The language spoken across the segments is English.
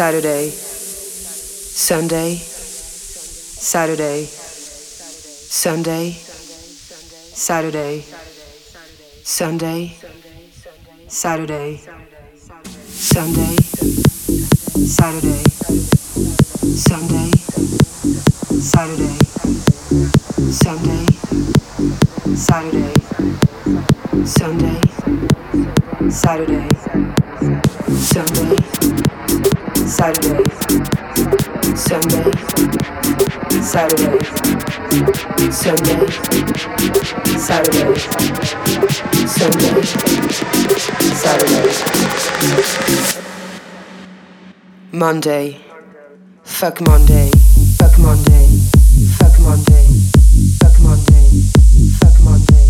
Sunday, Saturday, Sunday, Saturday, Sunday, Saturday, Sunday, Saturday, Sunday, Saturday, Sunday, Saturday, Sunday, Saturday, Sunday, Saturday, Sunday, Saturday, Sunday, Saturday, Sunday, Saturday, Sunday, Saturday, Monday, fuck Monday, fuck Monday, fuck Monday, fuck Monday, fuck Monday,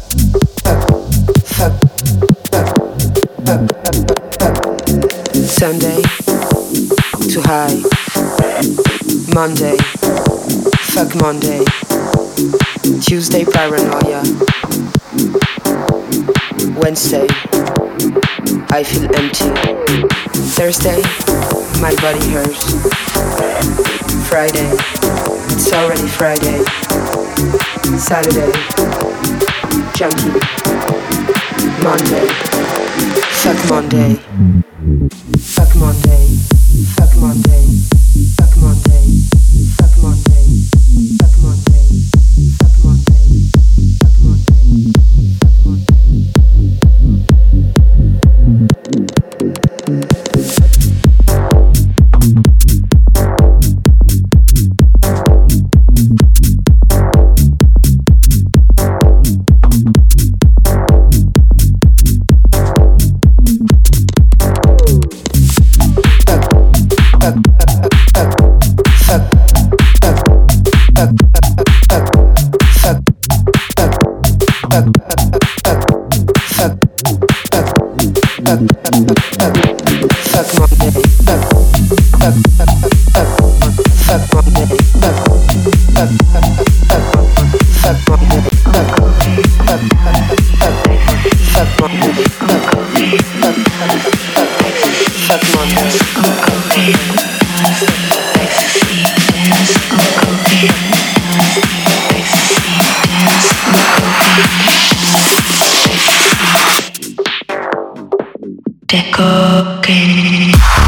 Monday. Fuck Monday. Tuesday paranoia. Wednesday. I feel empty. Thursday, my body hurts. Friday, it's already Friday. Saturday, junkie. Monday, fuck Monday. te coqué.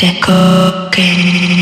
Tengo que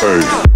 Hey.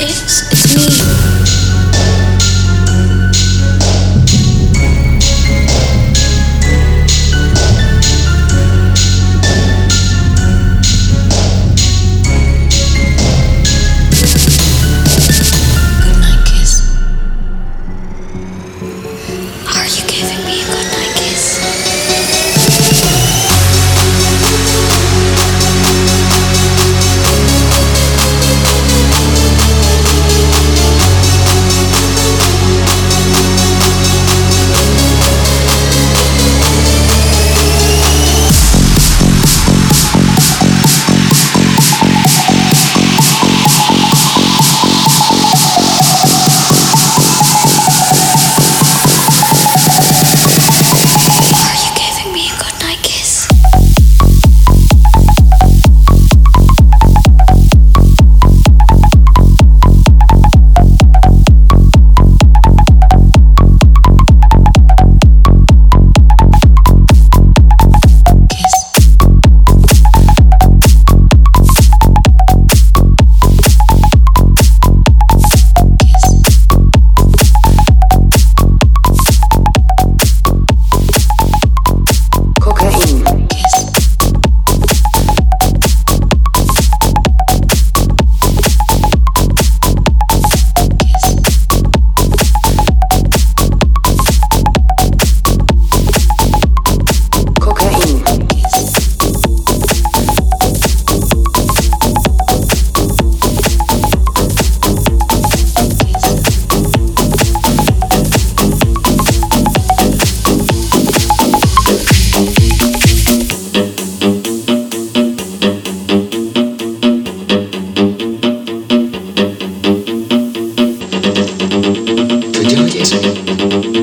It's, it's me. Thank you.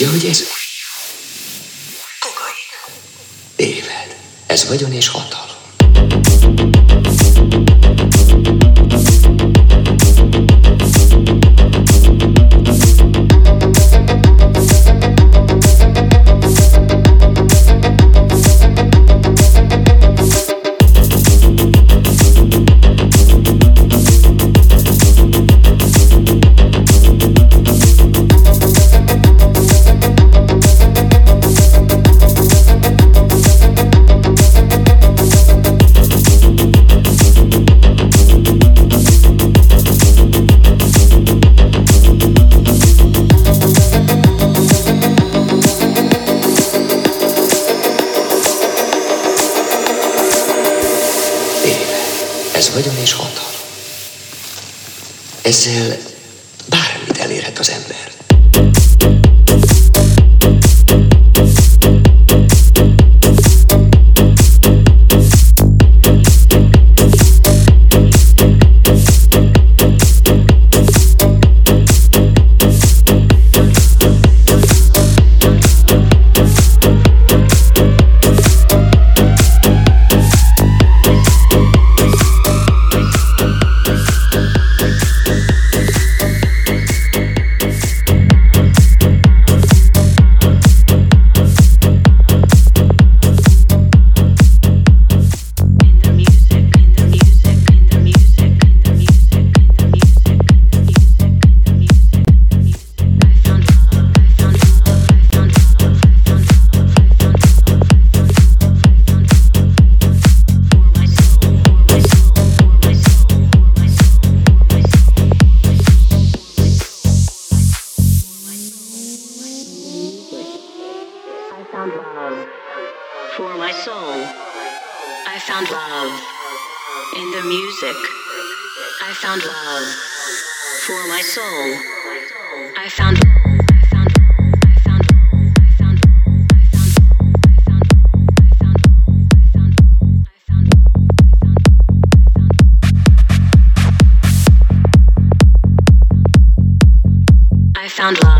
Tudja, hogy ez... Kokain. Éved. Ez vagyon és hatalom. pénz, vagyon és hatalom. Ezzel found love for my soul. I found I found love.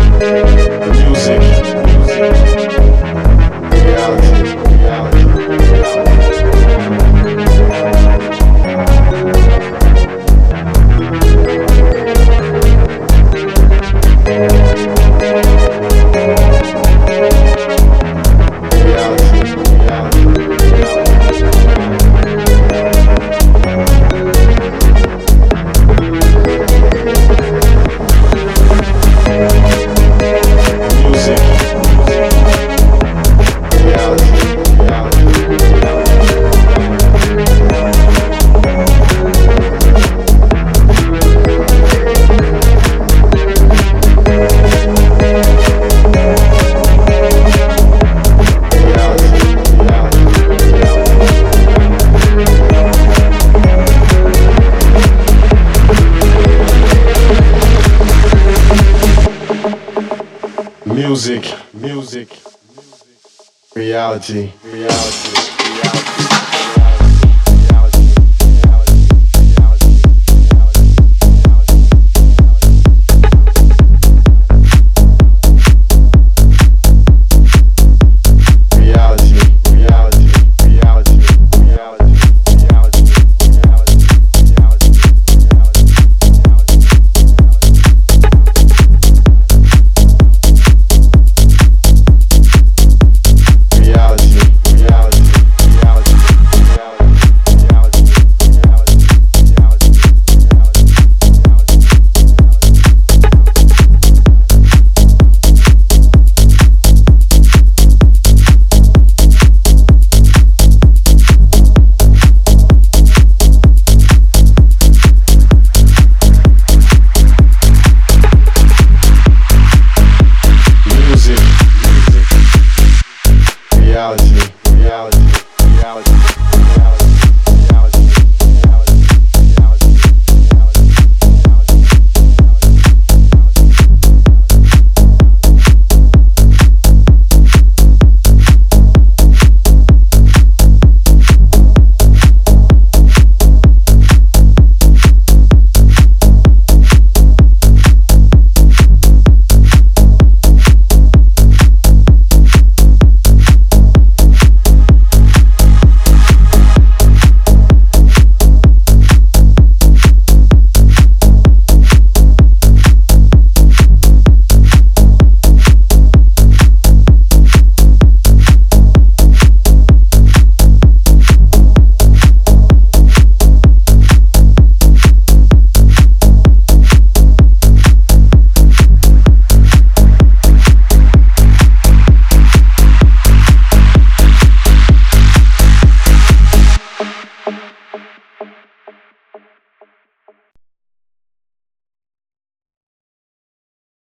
Music, music, Gee.